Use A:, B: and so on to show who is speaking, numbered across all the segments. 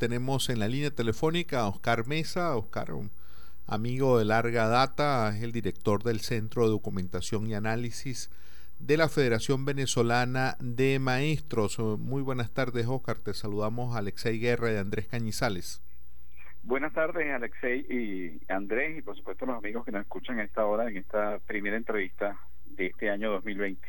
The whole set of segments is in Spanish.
A: tenemos en la línea telefónica a Oscar Mesa. Oscar, un amigo de larga data, es el director del Centro de Documentación y Análisis de la Federación Venezolana de Maestros. Muy buenas tardes, Oscar. Te saludamos Alexei Guerra y Andrés Cañizales.
B: Buenas tardes, Alexei y Andrés, y por supuesto los amigos que nos escuchan a esta hora en esta primera entrevista de este año 2020.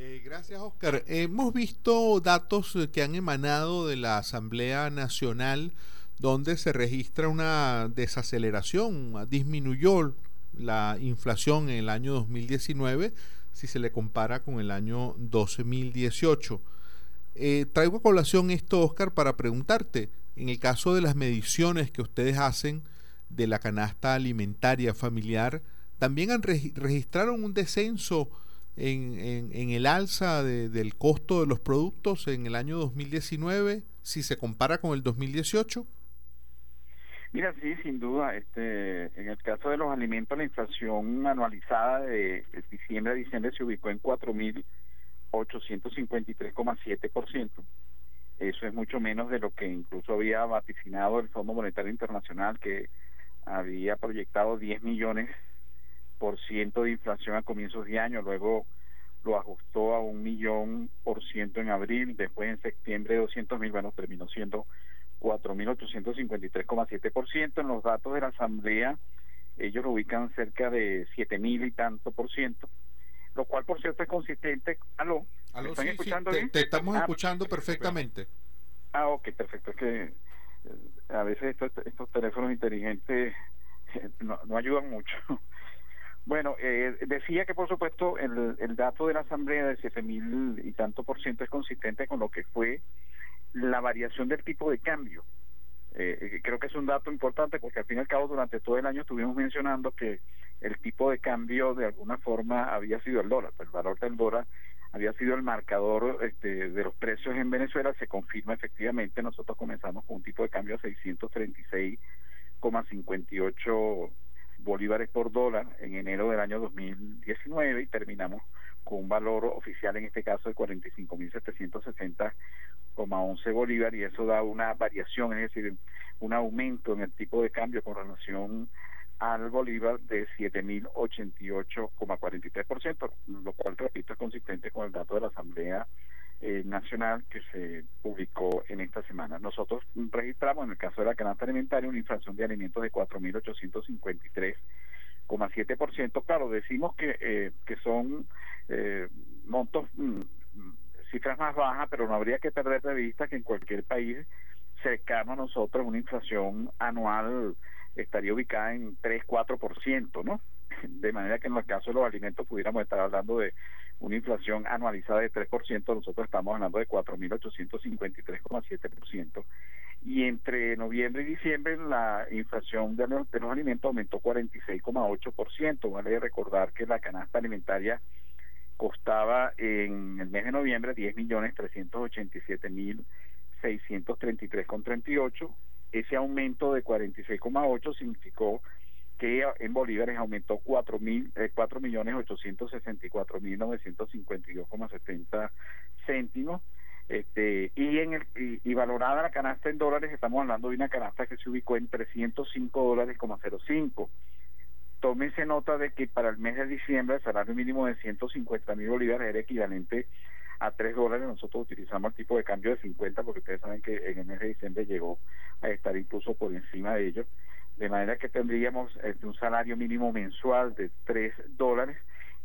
A: Eh, gracias, Oscar. Hemos visto datos que han emanado de la Asamblea Nacional donde se registra una desaceleración, disminuyó la inflación en el año 2019 si se le compara con el año 2018. Eh, traigo a colación esto, Oscar, para preguntarte, en el caso de las mediciones que ustedes hacen de la canasta alimentaria familiar, ¿también han registraron un descenso en, en, el alza del costo de los productos en el año 2019 si se compara con el 2018?
B: Mira, sí, sin duda. Este, en el caso de los alimentos, la inflación anualizada de, diciembre a diciembre se ubicó en 4.853,7%. Eso es mucho menos de lo que incluso había vaticinado el Fondo Monetario Internacional, que había proyectado 10 millones por ciento de inflación a comienzos de año, luego lo ajustó a un millón por ciento en abril, después en septiembre 200 mil, bueno, terminó siendo 4.853,7%. En los datos de la Asamblea, ellos lo ubican cerca de 7.000 y tanto por ciento, lo cual, por cierto, es consistente. ¿Aló?
A: ¿Aló están escuchando bien? Te, estamos ah, escuchando perfectamente.
B: Ah, ok, perfecto. Es que eh, a veces estos, estos teléfonos inteligentes eh, no, no ayudan mucho. Bueno, eh, decía que por supuesto el, dato de la Asamblea de siete mil y tanto por ciento es consistente con lo que fue la variación del tipo de cambio. Eh, eh, creo que es un dato importante porque al fin y al cabo durante todo el año estuvimos mencionando que el tipo de cambio de alguna forma había sido el dólar, el valor del dólar había sido el marcador este, de los precios en Venezuela, se confirma efectivamente, nosotros comenzamos con un tipo de cambio a 636,58 bolívares por dólar en enero del año 2019 y terminamos con un valor oficial en este caso de 45.760,11 bolívares y eso da una variación, es decir, un aumento en el tipo de cambio con relación al bolívar de 7.088,43%, lo cual, repito, es consistente con el dato de la Asamblea eh, Nacional que se publicó en esta semana. Nosotros registramos, en el caso de la canasta alimentaria, una inflación de alimentos de 4.853,7%. Claro, decimos que, eh, que son eh, montos, mm, cifras más bajas, pero no habría que perder de vista que en cualquier país cercano a nosotros una inflación anual estaría ubicada en 3-4%, ¿no? De manera que en el caso de los alimentos pudiéramos estar hablando de una inflación anualizada de 3%, nosotros estamos hablando de 4.853,7%. Y entre noviembre y diciembre la inflación de los, de los alimentos aumentó 46,8%. Vale recordar que la canasta alimentaria costaba en el mes de noviembre 10 millones 387 mil 633 con 38 ese aumento de 46,8 significó que en bolívares aumentó 4 mil eh, 4 millones 864 mil 952,70 céntimos este y en el y, valorada la canasta en dólares estamos hablando de una canasta que se ubicó en 305 dólares 05 tómese nota de que para el mes de diciembre el salario mínimo de 150 mil bolívares era equivalente a 3 dólares. Nosotros utilizamos el tipo de cambio de 50 porque ustedes saben que en el mes de diciembre llegó a estar incluso por encima de ellos. De manera que tendríamos este, un salario mínimo mensual de 3 dólares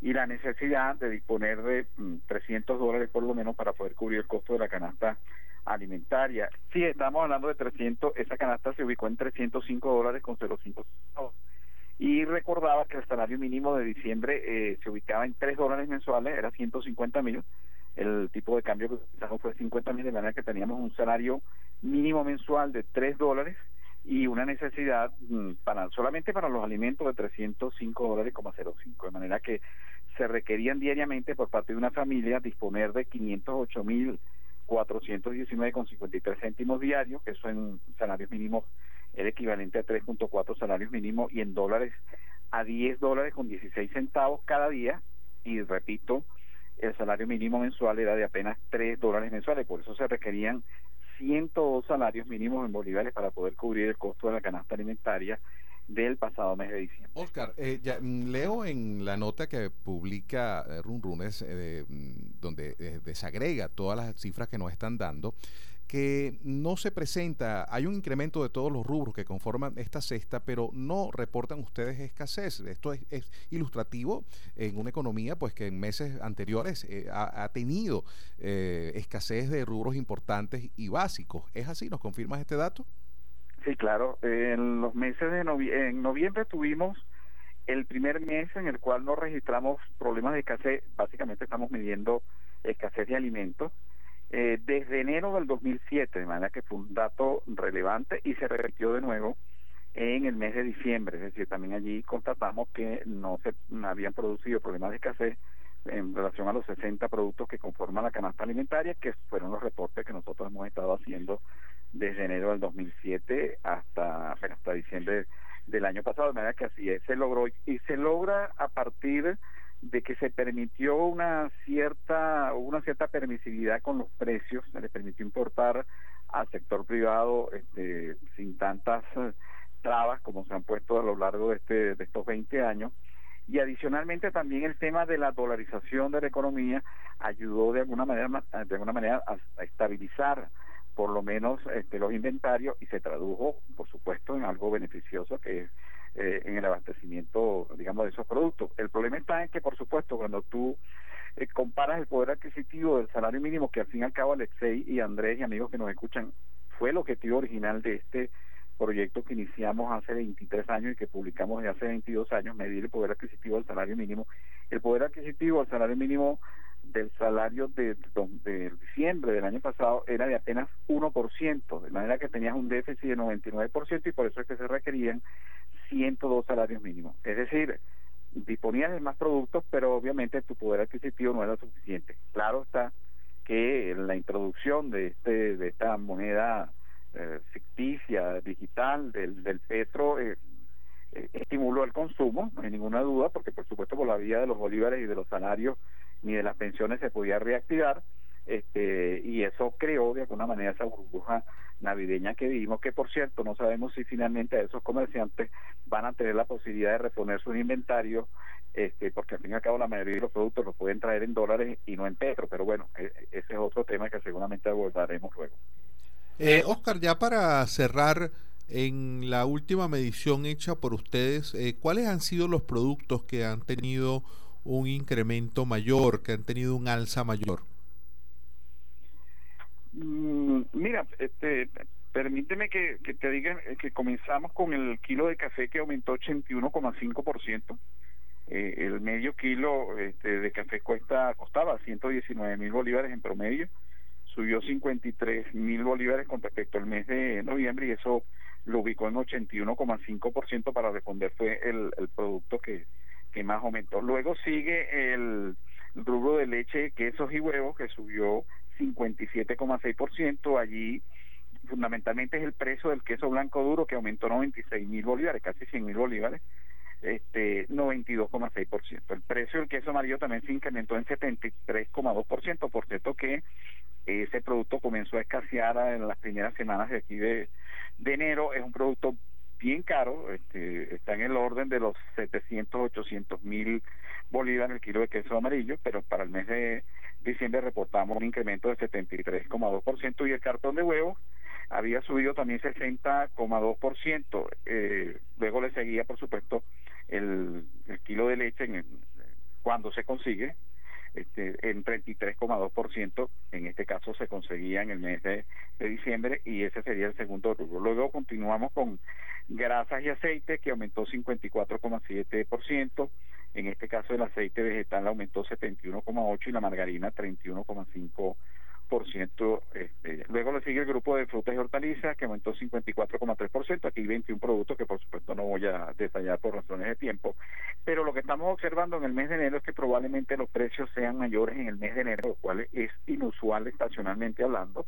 B: y la necesidad de disponer de 300 mm, dólares por lo menos para poder cubrir el costo de la canasta alimentaria. Sí, estamos hablando de 300, esa canasta se ubicó en 305 dólares con 0,5 y recordaba que el salario mínimo de diciembre eh, se ubicaba en 3 dólares mensuales, era 150 mil, el tipo de cambio que utilizamos fue 50 mil, de manera que teníamos un salario mínimo mensual de 3 dólares y una necesidad mm, para solamente para los alimentos de 305 dólares, 05, de manera que se requerían diariamente por parte de una familia disponer de 508 mil 419,53 céntimos diarios, que eso en salarios mínimos era equivalente a 3.4 salarios mínimos y en dólares a 10 dólares con 16 centavos cada día y repito, el salario mínimo mensual era de apenas 3 dólares mensuales, por eso se requerían 102 salarios mínimos en bolívares para poder cubrir el costo de la canasta alimentaria del pasado mes de diciembre.
C: Oscar, eh, ya, mm, leo en la nota que publica eh, Run Runes, eh, mm, donde desagrega todas las cifras que nos están dando, que no se presenta, hay un incremento de todos los rubros que conforman esta cesta, pero no reportan ustedes escasez. Esto es, ilustrativo en una economía pues que en meses anteriores ha, tenido escasez de rubros importantes y básicos. ¿Es así? ¿Nos confirmas este dato?
B: Sí, claro. En los meses de noviembre, en noviembre tuvimos el primer mes en el cual no registramos problemas de escasez. Básicamente estamos midiendo escasez de alimentos. Eh, desde enero del 2007, de manera que fue un dato relevante y se repitió de nuevo en el mes de diciembre. Es decir, también allí constatamos que no se habían producido problemas de escasez en relación a los 60 productos que conforman la canasta alimentaria, que fueron los reportes que nosotros hemos estado haciendo desde enero del 2007 hasta, hasta diciembre del año pasado, de manera que así se logró y se logra a partir de que se permitió una cierta una cierta permisividad con los precios, se le permitió importar al sector privado este, sin tantas eh, trabas como se han puesto a lo largo de este de estos 20 años y adicionalmente también el tema de la dolarización de la economía ayudó de alguna manera de alguna manera a estabilizar por lo menos este, los inventarios y se tradujo, por supuesto, en algo beneficioso que es eh, en el abastecimiento, digamos, de esos productos. El problema está en que, por supuesto, cuando tú eh, comparas el poder adquisitivo del salario mínimo, que al fin y al cabo Alexei y Andrés y amigos que nos escuchan, fue el objetivo original de este proyecto que iniciamos hace 23 años y que publicamos hace 22 años, medir el poder adquisitivo del salario mínimo. El poder adquisitivo del salario mínimo del salario de, de, diciembre del año pasado era de apenas 1%, de manera que tenías un déficit de 99% y por eso es que se requerían 102 salarios mínimos. Es decir, disponías de más productos, pero obviamente tu poder adquisitivo no era suficiente. Claro está que la introducción de este de esta moneda eh, ficticia digital del, del petro eh, eh, estimuló el consumo, no hay ninguna duda, porque por supuesto por la vía de los bolívares y de los salarios ni de las pensiones se podía reactivar, este, y eso creó de alguna manera esa burbuja navideña que vimos, que por cierto no sabemos si finalmente esos comerciantes van a tener la posibilidad de reponer sus inventarios, este, porque al fin y al cabo la mayoría de los productos los pueden traer en dólares y no en petro, pero bueno, e, ese es otro tema que seguramente abordaremos luego.
A: Eh, Oscar, ya para cerrar, en la última medición hecha por ustedes, eh, ¿cuáles han sido los productos que han tenido un incremento mayor, que han tenido un alza mayor?
B: Mm, mira, este, permíteme que, te diga que comenzamos con el kilo de café que aumentó 81,5%. Eh, el medio kilo este, de café cuesta costaba 119 mil bolívares en promedio, subió 53 mil bolívares con respecto al mes de noviembre y eso lo ubicó en 81,5% para responder fue el, el producto que, que más aumentó. Luego sigue el rubro de leche, quesos y huevos, que subió 57,6%. Allí fundamentalmente es el precio del queso blanco duro, que aumentó 96 mil bolívares, casi 100 mil bolívares, este 92,6%. El precio del queso amarillo también se incrementó en 73,2%, por cierto que ese producto comenzó a escasear en las primeras semanas de aquí de, de enero. Es un producto bien caro, este, está en el orden de los 700, 800 mil bolívares el kilo de queso amarillo, pero para el mes de diciembre reportamos un incremento de 73,2% y el cartón de huevos había subido también 60,2%. Eh, luego le seguía, por supuesto, el, el kilo de leche en cuando se consigue, este, en 33,2%, en este caso se conseguía en el mes de, diciembre y ese sería el segundo rubro. Luego continuamos con grasas y aceite que aumentó 54,7%, en este caso el aceite vegetal aumentó 71,8% y la margarina 31,5%. Este, luego le sigue el grupo de frutas y hortalizas que aumentó 54,3%. Aquí 21 productos que por supuesto no voy a detallar por razones de tiempo. Pero lo que estamos observando en el mes de enero es que probablemente los precios sean mayores en el mes de enero, lo cual es inusual estacionalmente hablando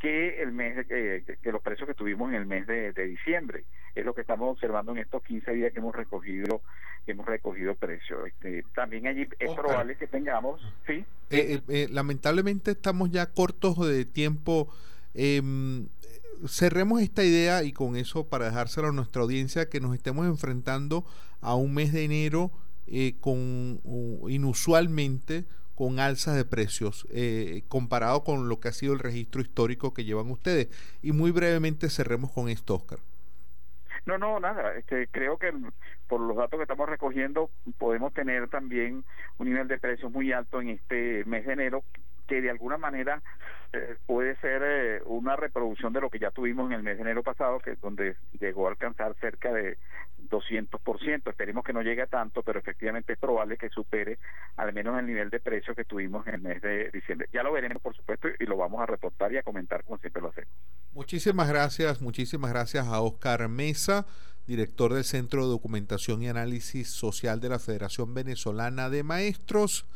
B: que el mes que, los precios que tuvimos en el mes de, diciembre. Es lo que estamos observando en estos 15 días que hemos recogido que hemos recogido precios. Este, también allí es probable que tengamos sí
A: eh, eh, eh, lamentablemente estamos ya cortos de tiempo. Em, cerremos esta idea y con eso para dejárselo a nuestra audiencia que nos estemos enfrentando a un mes de enero eh, con inusualmente con alzas de precios eh, comparado con lo que ha sido el registro histórico que llevan ustedes. Y muy brevemente cerremos con esto, Oscar.
B: No, no, nada. Este, creo que por los datos que estamos recogiendo podemos tener también un nivel de precios muy alto en este mes de enero que de alguna manera eh, puede ser eh, una reproducción de lo que ya tuvimos en el mes de enero pasado, que donde llegó a alcanzar cerca de 200%. Esperemos que no llegue a tanto, pero efectivamente es probable que supere al menos el nivel de precio que tuvimos en el mes de diciembre. Ya lo veremos, por supuesto, y lo vamos a reportar y a comentar como siempre lo hacemos.
A: Muchísimas gracias, muchísimas gracias a Oscar Mesa director del Centro de Documentación y Análisis Social de la Federación Venezolana de Maestros.